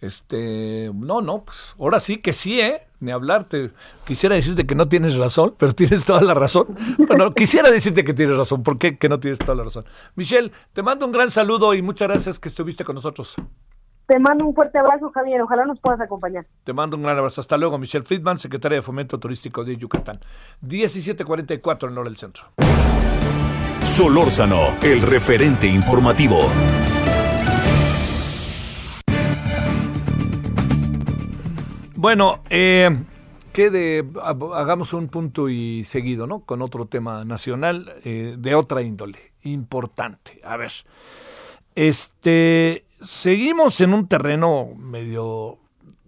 S1: Este, no, no, pues ahora sí que sí, ¿eh? Ni hablarte. Quisiera decirte que no tienes razón, pero tienes toda la razón. Bueno, quisiera decirte que tienes razón. ¿Por qué que no tienes toda la razón? Michelle, te mando un gran saludo y muchas gracias que estuviste con nosotros.
S8: Te mando un fuerte abrazo, Javier. Ojalá nos puedas acompañar.
S1: Te mando un gran abrazo. Hasta luego, Michelle Friedman, secretaria de Fomento Turístico de Yucatán. 1744 en Hora del Centro.
S2: Solórzano, el referente informativo.
S1: Bueno, eh, que hagamos un punto y seguido, ¿no? Con otro tema nacional eh, de otra índole, importante. A ver, este, seguimos en un terreno medio,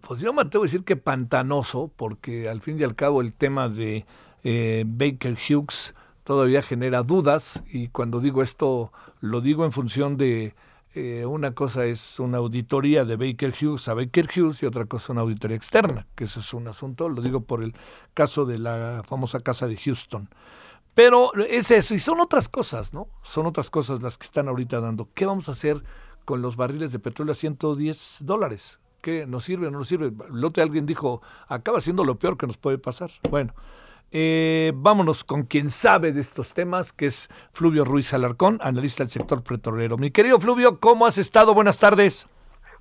S1: pues yo me atrevo a decir que pantanoso, porque al fin y al cabo el tema de eh, Baker Hughes todavía genera dudas y cuando digo esto lo digo en función de eh, una cosa es una auditoría de Baker Hughes a Baker Hughes y otra cosa una auditoría externa, que ese es un asunto, lo digo por el caso de la famosa casa de Houston. Pero es eso, y son otras cosas, ¿no? Son otras cosas las que están ahorita dando. ¿Qué vamos a hacer con los barriles de petróleo a 110 dólares? ¿Qué nos sirve o no nos sirve? El otro alguien dijo, acaba siendo lo peor que nos puede pasar. Bueno, eh, vámonos con quien sabe de estos temas, que es Fluvio Ruiz Alarcón, analista del sector petrolero. Mi querido Fluvio, ¿cómo has estado? Buenas tardes.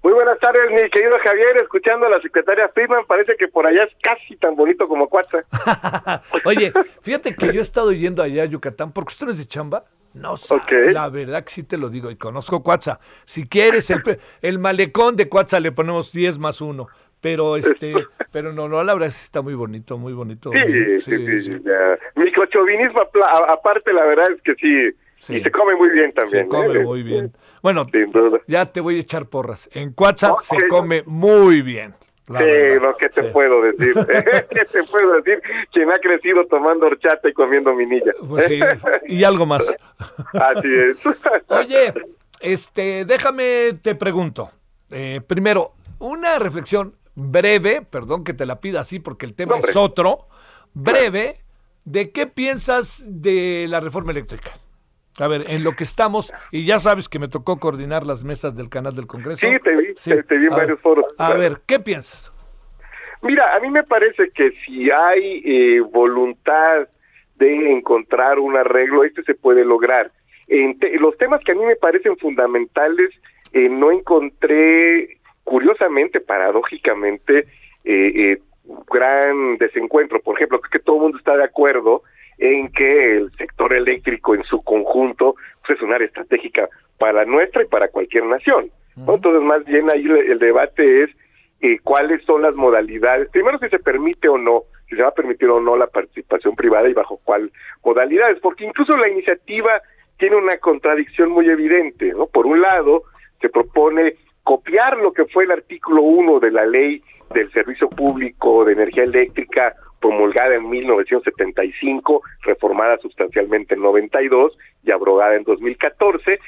S9: Muy buenas tardes, mi querido Javier, escuchando a la secretaria Friedman, parece que por allá es casi tan bonito como Cuatza.
S1: Oye, fíjate que yo he estado yendo allá a Yucatán, porque usted no es de chamba. No sé, la verdad que sí te lo digo, y conozco Cuatza. Si quieres el, el malecón de Cuatza le ponemos 10 más 1 pero este pero no no la verdad sí está muy bonito muy bonito
S9: sí sí, sí, microchauvinismo aparte la verdad es que sí, y se come muy bien también
S1: se come ¿eh? muy bien bueno ya te voy a echar porras en WhatsApp se come muy bien
S9: sí, lo que te puedo decir. ¿Qué te puedo decir? Quien ha crecido tomando horchata y comiendo minilla.
S1: Pues sí, y algo más.
S9: Así es.
S1: Oye, este, déjame, te pregunto. Eh, primero, una reflexión breve, perdón que te la pida así porque el tema es otro, breve, de qué piensas de la reforma eléctrica. A ver, en lo que estamos, y ya sabes que me tocó coordinar las mesas del canal del Congreso.
S9: Sí, te vi, Te, vi en varios foros.
S1: A ver, ¿qué piensas?
S9: Mira, a mí me parece que si hay eh, voluntad de encontrar un arreglo, este se puede lograr. En los temas que a mí me parecen fundamentales, eh, no encontré curiosamente, paradójicamente, eh, eh, gran desencuentro. Por ejemplo, creo que todo el mundo está de acuerdo en que el sector eléctrico en su conjunto pues, es un área estratégica para nuestra y para cualquier nación. Entonces, más bien ahí el, debate es eh, cuáles son las modalidades. Primero, si se permite o no, si se va a permitir o no la participación privada y bajo cuál modalidades, porque incluso la iniciativa tiene una contradicción muy evidente, ¿no? Por un lado, se propone copiar lo que fue el artículo 1 de la ley del Servicio Público de Energía Eléctrica promulgada en 1975, reformada sustancialmente en 92 y abrogada en 2014,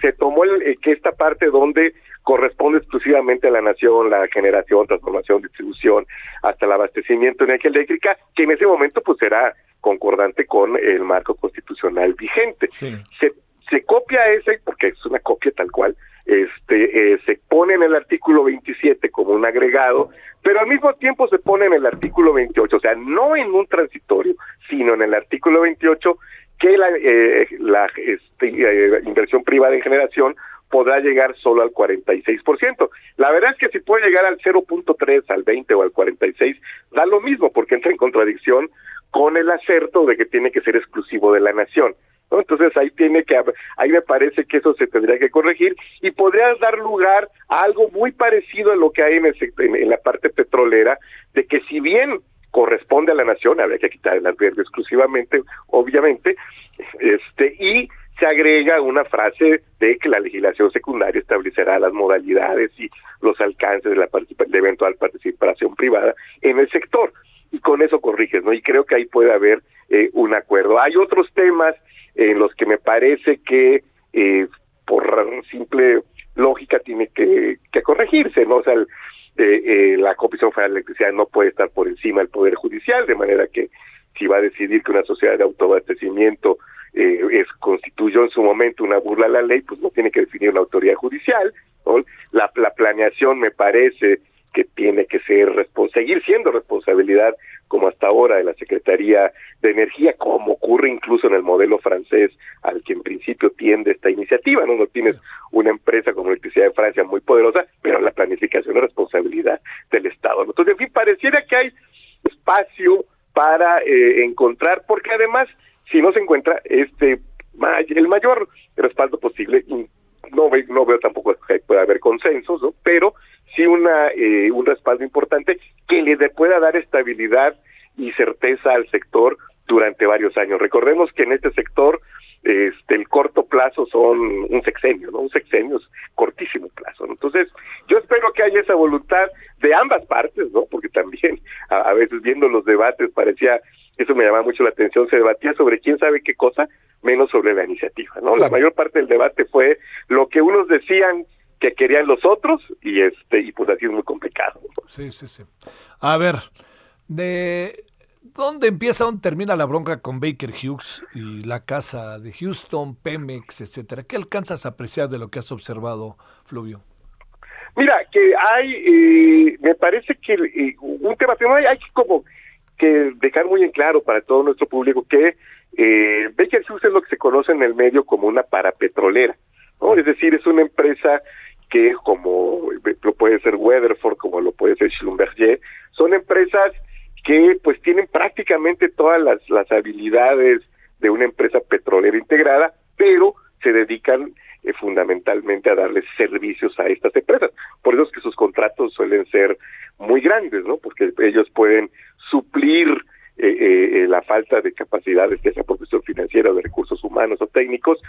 S9: se tomó el, eh, que esta parte donde corresponde exclusivamente a la nación la generación, transformación, distribución, hasta el abastecimiento de energía eléctrica, que en ese momento pues será concordante con el marco constitucional vigente. Se, se copia ese, porque es una copia tal cual, este, eh, se pone en el artículo 27 como un agregado, pero al mismo tiempo se pone en el artículo 28, o sea, no en un transitorio, sino en el artículo 28 que la, eh, la este, eh, inversión privada en generación podrá llegar solo al 46%. La verdad es que si puede llegar al 0.3, al 20 o al 46, da lo mismo porque entra en contradicción con el acerto de que tiene que ser exclusivo de la nación. Entonces ahí tiene que, ahí me parece que eso se tendría que corregir y podría dar lugar a algo muy parecido a lo que hay en, en, la parte petrolera, de que si bien corresponde a la nación, habría que quitar el albergue exclusivamente, obviamente, este, y se agrega una frase de que la legislación secundaria establecerá las modalidades y los alcances de la de eventual participación privada en el sector. y con eso corriges, ¿no? Y creo que ahí puede haber eh, un acuerdo. Hay otros temas en los que me parece que eh, por simple lógica tiene que, que corregirse, ¿no? O sea, eh, la Comisión Federal de Electricidad no puede estar por encima del Poder Judicial, de manera que si va a decidir que una sociedad de autoabastecimiento eh, es, constituyó en su momento una burla a la ley, pues no tiene que definir una autoridad judicial. La, la planeación me parece que tiene que ser seguir siendo responsabilidad como hasta ahora de la Secretaría de Energía, como ocurre incluso en el modelo francés al que en principio tiende esta iniciativa, ¿no? No tienes una empresa como Electricidad de Francia muy poderosa, pero la planificación es responsabilidad del Estado. Entonces, en fin, pareciera que hay espacio para eh, encontrar, porque además, si no se encuentra este el mayor respaldo posible, no, no veo tampoco que pueda haber consensos, ¿no? pero sí una eh, un respaldo importante le pueda dar estabilidad y certeza al sector durante varios años. Recordemos que en este sector este el corto plazo son un sexenio, ¿no? Un sexenio es cortísimo plazo. Entonces, yo espero que haya esa voluntad de ambas partes, ¿no? Porque también a, veces viendo los debates parecía eso me llamaba mucho la atención, se debatía sobre quién sabe qué cosa, menos sobre la iniciativa, ¿no? La mayor parte del debate fue lo que unos decían que querían los otros y este y pues así es muy complicado.
S1: Sí, sí, sí. A ver, de dónde empieza, dónde termina la bronca con Baker Hughes y la casa de Houston, Pemex, etcétera. ¿Qué alcanzas a apreciar de lo que has observado, Fluvio?
S9: Mira, que hay, eh, me parece que eh, un tema, hay, hay como que dejar muy en claro para todo nuestro público que eh, Baker Hughes es lo que se conoce en el medio como una parapetrolera, ¿no? Es decir, es una empresa que como lo puede ser Weatherford, como lo puede ser Schlumberger, son empresas que pues tienen prácticamente todas las, las habilidades de una empresa petrolera integrada, pero se dedican eh, fundamentalmente a darles servicios a estas empresas. Por eso es que sus contratos suelen ser muy grandes, ¿no? Porque ellos pueden suplir eh, eh, la falta de capacidades, ya sea por financiera, de recursos humanos o técnicos,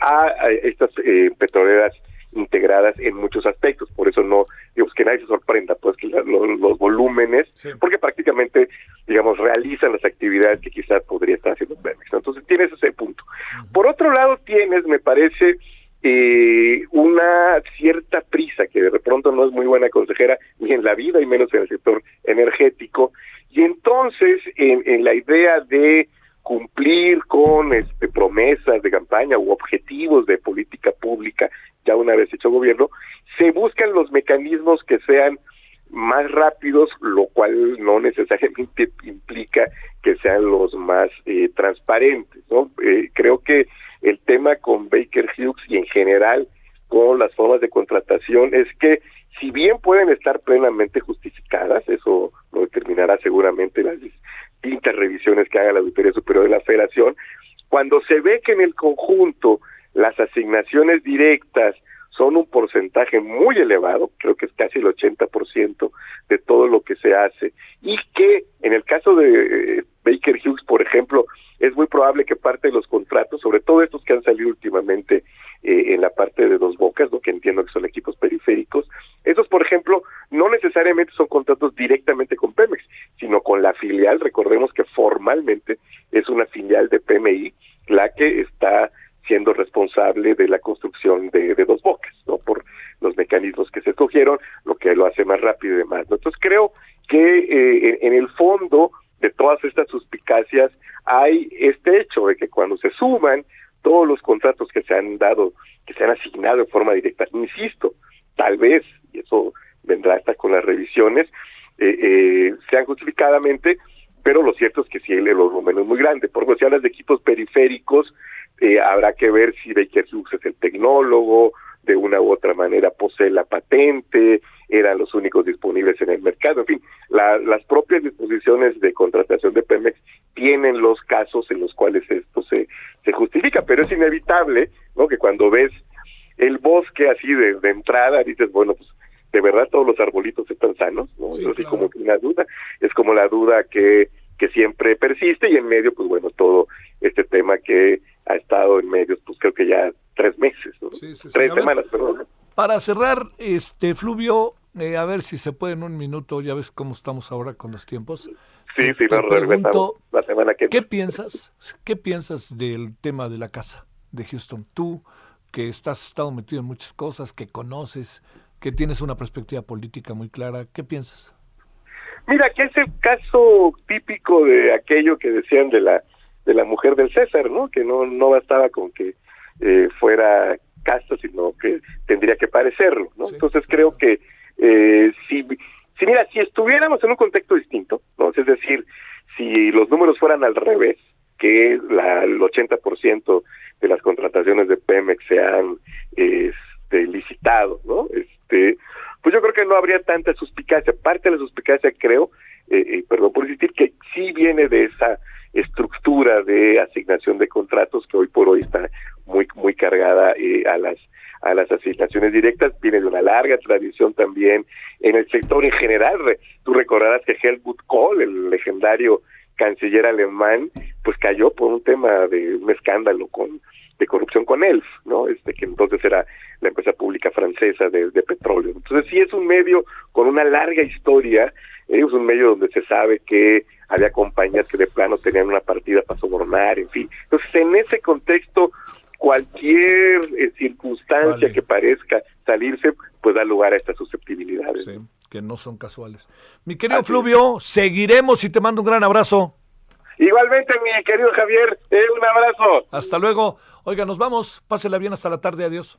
S9: a, a estas petroleras integradas en muchos aspectos, por eso no, digamos, que nadie se sorprenda, pues, que los volúmenes, porque prácticamente, digamos, realizan las actividades que quizás podría estar haciendo Pemex, entonces tienes ese punto. Por otro lado tienes, me parece, eh, una cierta prisa, que de pronto no es muy buena consejera ni en la vida y menos en el sector energético, y entonces en, en la idea de cumplir con este, promesas de campaña u objetivos de política pública ya una vez hecho gobierno, se buscan los mecanismos que sean más rápidos, lo cual no necesariamente implica que sean los más eh, transparentes. ¿no? Eh, creo que el tema con Baker Hughes y en general con las formas de contratación es que si bien pueden estar plenamente justificadas, eso lo determinará seguramente las distintas revisiones que haga la Auditoría Superior de la Federación, cuando se ve que en el conjunto las asignaciones directas son un porcentaje muy elevado, creo que es casi el 80% de todo lo que se hace, y que en el caso de eh, Baker Hughes, por ejemplo, es muy probable que parte de los contratos, sobre todo estos que han salido últimamente eh, en la parte de dos bocas, lo que entiendo que son equipos periféricos, esos, por ejemplo, no necesariamente son contratos directamente con Pemex, sino con la filial, recordemos que formalmente es una filial de PMI, la que está siendo responsable de la construcción de, dos bocas, ¿no? Por los mecanismos que se escogieron, lo que lo hace más rápido y demás. Entonces creo que eh, en el fondo de todas estas suspicacias hay este hecho de que cuando se suman todos los contratos que se han dado, que se han asignado de forma directa, insisto, tal vez, y eso vendrá hasta con las revisiones, eh, eh, sean justificadamente, pero lo cierto es que sí, el es muy grande. Por ejemplo, si hablas de equipos periféricos, eh, habrá que ver si Baker Hughes es el tecnólogo, de una u otra manera posee la patente, eran los únicos disponibles en el mercado, en fin, las propias disposiciones de contratación de Pemex tienen los casos en los cuales esto se, se justifica, pero es inevitable, ¿no? Que cuando ves el bosque así de, de entrada, dices, bueno, pues de verdad todos los arbolitos están sanos, ¿no? es así como una duda, es como la duda que, que siempre persiste y en medio, pues bueno, todo este tema que ha estado en medios, pues creo que ya tres meses, tres semanas, perdón.
S1: Para cerrar, este Fluvio, eh, a ver si se puede en un minuto, ya ves cómo estamos ahora con los tiempos.
S9: Sí, sí, lo regresamos la semana que
S1: ¿Qué piensas? ¿Qué piensas del tema de la casa de Houston? Tú que estás estado metido en muchas cosas, que conoces, que tienes una perspectiva política muy clara, ¿qué piensas?
S9: Mira, que es el caso típico de aquello que decían de la de la mujer del César, ¿no? Que no no bastaba con que eh, fuera casta, sino que tendría que parecerlo, ¿no? Entonces creo que eh, si, si mira, si estuviéramos en un contexto distinto, ¿no? Es decir, si los números fueran al revés, que la, el 80% de las contrataciones de Pemex se han este, licitado, ¿no? Este, pues yo creo que no habría tanta suspicacia. Parte de la suspicacia, creo, eh, eh, perdón por insistir, que sí viene de esa estructura de asignación de contratos que hoy por hoy está muy muy cargada eh, a las a las asignaciones directas viene de una larga tradición también en el sector en general tú recordarás que Helmut Kohl el legendario canciller alemán pues cayó por un tema de un escándalo con de corrupción con ELF, ¿no? Este que entonces era la empresa pública francesa de, de petróleo. Entonces sí es un medio con una larga historia, eh, es un medio donde se sabe que había compañías que de plano tenían una partida para sobornar, en fin. Entonces en ese contexto cualquier eh, circunstancia que parezca salirse, pues da lugar a estas susceptibilidades.
S1: Sí, que no son casuales. Mi querido Fluvio, seguiremos y te mando un gran abrazo.
S9: Igualmente, mi querido Javier, eh, un abrazo.
S1: Hasta luego. Oiga, nos vamos. Pásela bien hasta la tarde. Adiós.